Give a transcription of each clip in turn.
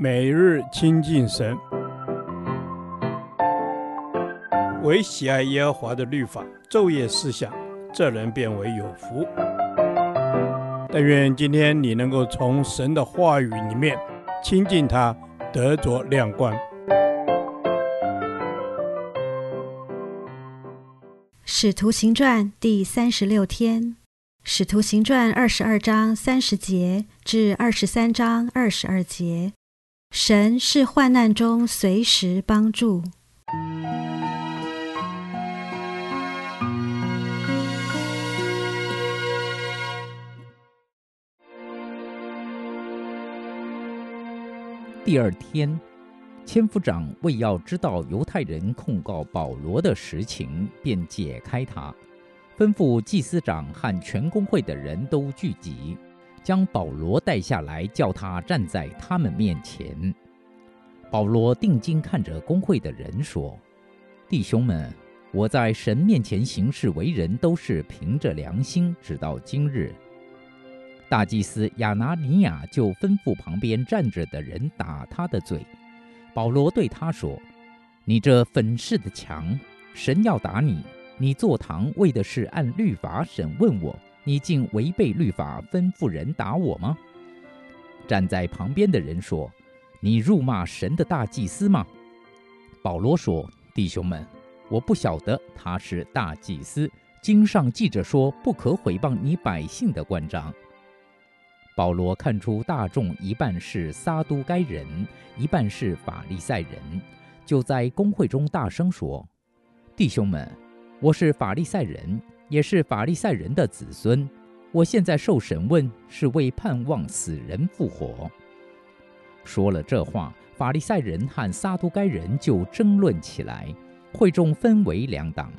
每日亲近神，唯喜爱耶和华的律法，昼夜思想，这人便为有福。但愿今天你能够从神的话语里面亲近他，得着亮光。使徒行传第三十六天，使徒行传二十二章三十节至二十三章二十二节，神是患难中随时帮助。第二天，千夫长为要知道犹太人控告保罗的实情，便解开他，吩咐祭司长和全公会的人都聚集，将保罗带下来，叫他站在他们面前。保罗定睛看着工会的人说：“弟兄们，我在神面前行事为人，都是凭着良心，直到今日。”大祭司亚拿尼亚就吩咐旁边站着的人打他的嘴。保罗对他说：“你这粉饰的墙，神要打你。你坐堂为的是按律法审问我，你竟违背律法吩咐人打我吗？”站在旁边的人说：“你辱骂神的大祭司吗？”保罗说：“弟兄们，我不晓得他是大祭司。经上记着说，不可毁谤你百姓的官长。”保罗看出大众一半是撒都该人，一半是法利赛人，就在公会中大声说：“弟兄们，我是法利赛人，也是法利赛人的子孙。我现在受审问，是为盼望死人复活。”说了这话，法利赛人和撒都该人就争论起来，会众分为两党，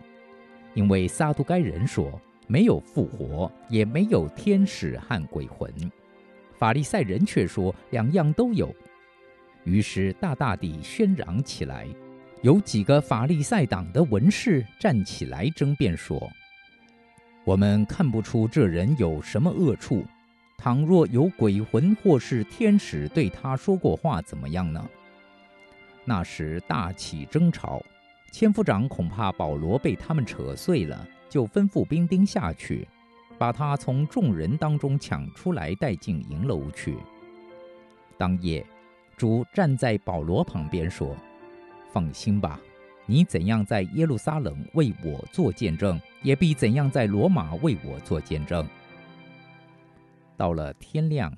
因为撒都该人说没有复活，也没有天使和鬼魂。法利赛人却说两样都有，于是大大地喧嚷起来。有几个法利赛党的文士站起来争辩说：“我们看不出这人有什么恶处，倘若有鬼魂或是天使对他说过话，怎么样呢？”那时大起争吵，千夫长恐怕保罗被他们扯碎了，就吩咐兵丁下去。把他从众人当中抢出来，带进营楼去。当夜，主站在保罗旁边说：“放心吧，你怎样在耶路撒冷为我做见证，也必怎样在罗马为我做见证。”到了天亮，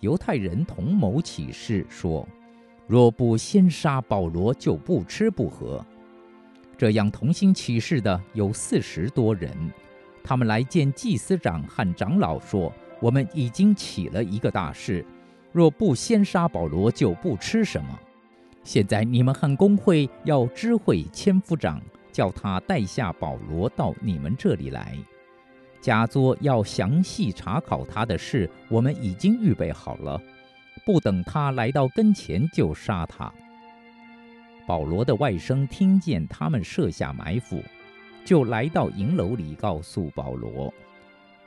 犹太人同谋起誓说：“若不先杀保罗，就不吃不喝。”这样同心起誓的有四十多人。他们来见祭司长和长老，说：“我们已经起了一个大事，若不先杀保罗，就不吃什么。现在你们和工会要知会千夫长，叫他带下保罗到你们这里来。假作要详细查考他的事，我们已经预备好了，不等他来到跟前就杀他。”保罗的外甥听见他们设下埋伏。就来到营楼里，告诉保罗。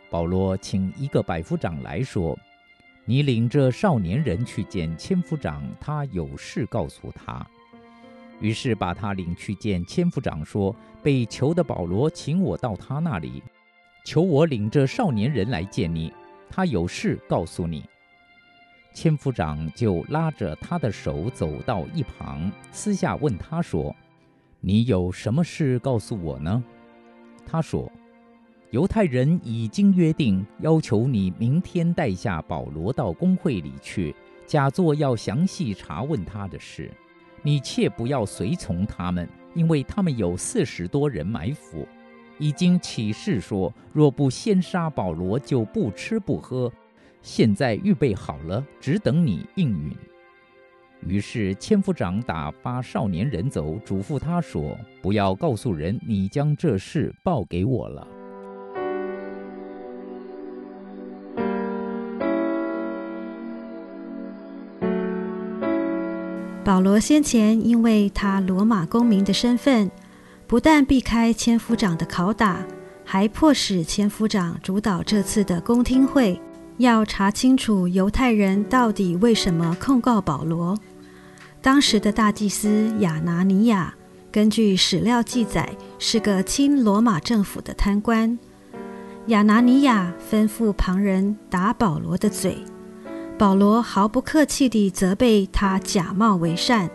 保罗请一个百夫长来说：“你领着少年人去见千夫长，他有事告诉他。”于是把他领去见千夫长，说：“被囚的保罗，请我到他那里，求我领着少年人来见你，他有事告诉你。”千夫长就拉着他的手走到一旁，私下问他说。你有什么事告诉我呢？他说：“犹太人已经约定，要求你明天带下保罗到公会里去，假作要详细查问他的事。你切不要随从他们，因为他们有四十多人埋伏，已经起誓说，若不先杀保罗，就不吃不喝。现在预备好了，只等你应允。”于是千夫长打发少年人走，嘱咐他说：“不要告诉人，你将这事报给我了。”保罗先前因为他罗马公民的身份，不但避开千夫长的拷打，还迫使千夫长主导这次的公听会。要查清楚犹太人到底为什么控告保罗。当时的大祭司亚拿尼亚，根据史料记载，是个亲罗马政府的贪官。亚拿尼亚吩咐旁人打保罗的嘴，保罗毫不客气地责备他假冒为善。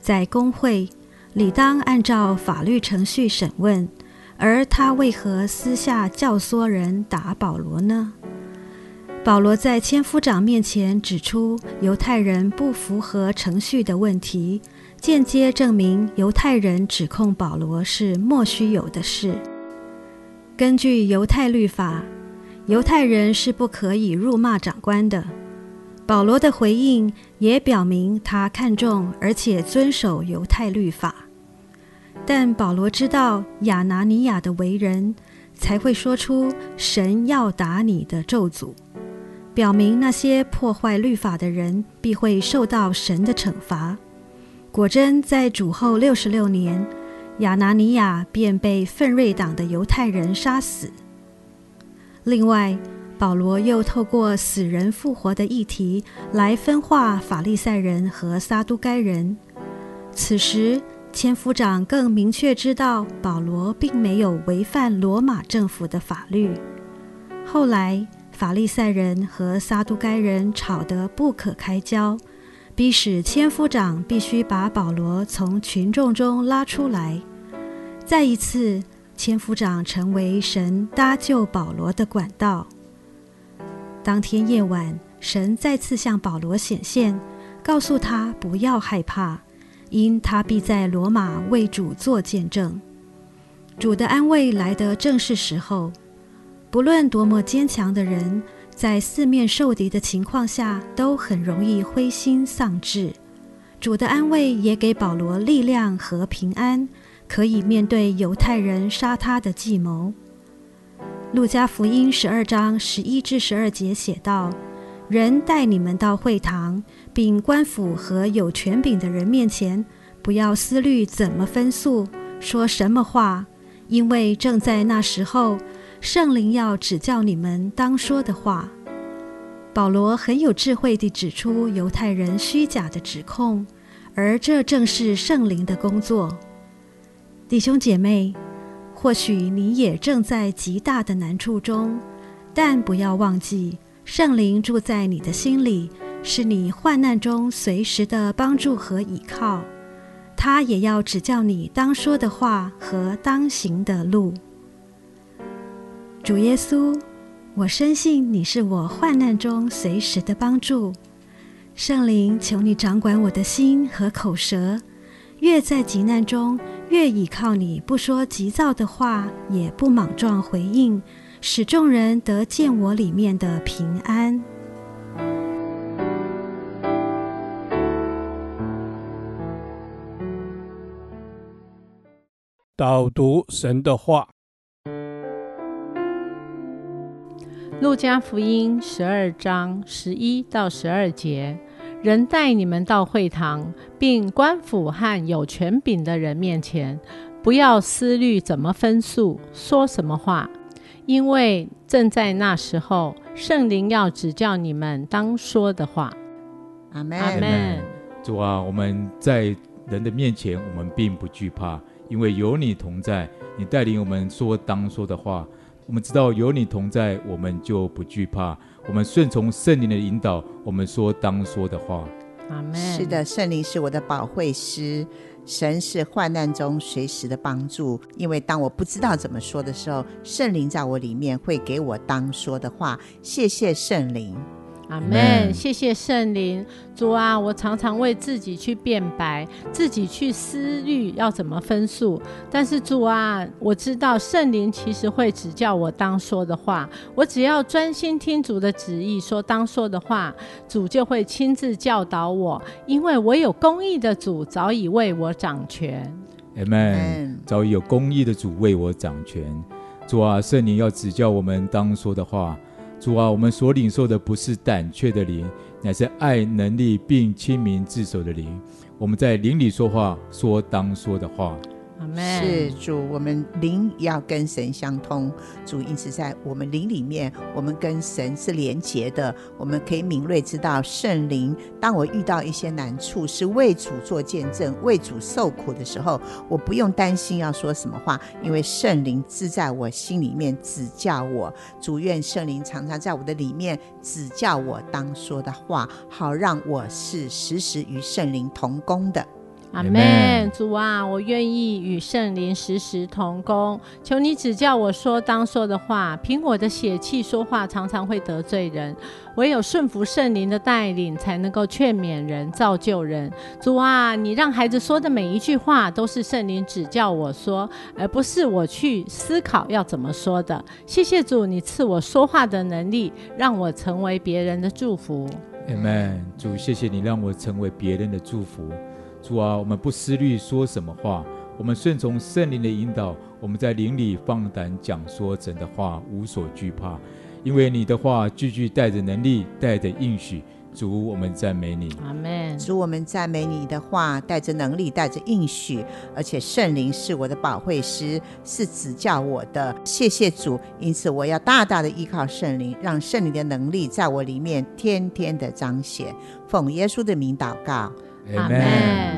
在公会，理当按照法律程序审问，而他为何私下教唆人打保罗呢？保罗在千夫长面前指出犹太人不符合程序的问题。间接证明犹太人指控保罗是莫须有的事。根据犹太律法，犹太人是不可以辱骂长官的。保罗的回应也表明他看重而且遵守犹太律法。但保罗知道亚拿尼亚的为人，才会说出“神要打你”的咒诅，表明那些破坏律法的人必会受到神的惩罚。果真，在主后六十六年，亚拿尼亚便被奋锐党的犹太人杀死。另外，保罗又透过死人复活的议题来分化法利赛人和撒都该人。此时，千夫长更明确知道保罗并没有违反罗马政府的法律。后来，法利赛人和撒都该人吵得不可开交。逼使千夫长必须把保罗从群众中拉出来。再一次，千夫长成为神搭救保罗的管道。当天夜晚，神再次向保罗显现，告诉他不要害怕，因他必在罗马为主做见证。主的安慰来得正是时候。不论多么坚强的人，在四面受敌的情况下，都很容易灰心丧志。主的安慰也给保罗力量和平安，可以面对犹太人杀他的计谋。路加福音十二章十一至十二节写道：“人带你们到会堂，并官府和有权柄的人面前，不要思虑怎么分诉，说什么话，因为正在那时候。”圣灵要指教你们当说的话。保罗很有智慧地指出犹太人虚假的指控，而这正是圣灵的工作。弟兄姐妹，或许你也正在极大的难处中，但不要忘记，圣灵住在你的心里，是你患难中随时的帮助和依靠。他也要指教你当说的话和当行的路。主耶稣，我深信你是我患难中随时的帮助。圣灵，求你掌管我的心和口舌，越在急难中，越倚靠你，不说急躁的话，也不莽撞回应，使众人得见我里面的平安。导读神的话。路加福音十二章十一到十二节：人带你们到会堂，并官府和有权柄的人面前，不要思虑怎么分数，说什么话，因为正在那时候，圣灵要指教你们当说的话。阿门。阿门。主啊，我们在人的面前，我们并不惧怕，因为有你同在，你带领我们说当说的话。我们知道有你同在，我们就不惧怕。我们顺从圣灵的引导，我们说当说的话。阿门。是的，圣灵是我的保惠师，神是患难中随时的帮助。因为当我不知道怎么说的时候，圣灵在我里面会给我当说的话。谢谢圣灵。阿门，谢谢圣灵，主啊，我常常为自己去辩白，自己去思虑要怎么分数。但是主啊，我知道圣灵其实会指教我当说的话，我只要专心听主的旨意，说当说的话，主就会亲自教导我，因为我有公义的主早已为我掌权。阿门，早已有公义的主为我掌权。主啊，圣灵要指教我们当说的话。主啊，我们所领受的不是胆怯的灵，乃是爱、能力并亲民自守的灵。我们在灵里说话，说当说的话。是主，我们灵要跟神相通。主，因此在我们灵里面，我们跟神是连结的。我们可以敏锐知道圣灵。当我遇到一些难处，是为主做见证、为主受苦的时候，我不用担心要说什么话，因为圣灵自在我心里面指教我。主，愿圣灵常常在我的里面指教我当说的话，好让我是时时与圣灵同工的。阿门，主啊，我愿意与圣灵时时同工，求你指教我说当说的话。凭我的血气说话，常常会得罪人，唯有顺服圣灵的带领，才能够劝勉人、造就人。主啊，你让孩子说的每一句话都是圣灵指教我说，而不是我去思考要怎么说的。谢谢主，你赐我说话的能力，让我成为别人的祝福。阿门，主，谢谢你让我成为别人的祝福。主啊，我们不思虑说什么话，我们顺从圣灵的引导，我们在灵里放胆讲说神的话，无所惧怕，因为你的话句句带着能力，带着应许。主，我们赞美你。阿门。主，我们赞美你的话带着能力，带着应许，而且圣灵是我的保惠师，是指教我的。谢谢主，因此我要大大的依靠圣灵，让圣灵的能力在我里面天天的彰显。奉耶稣的名祷告。阿门。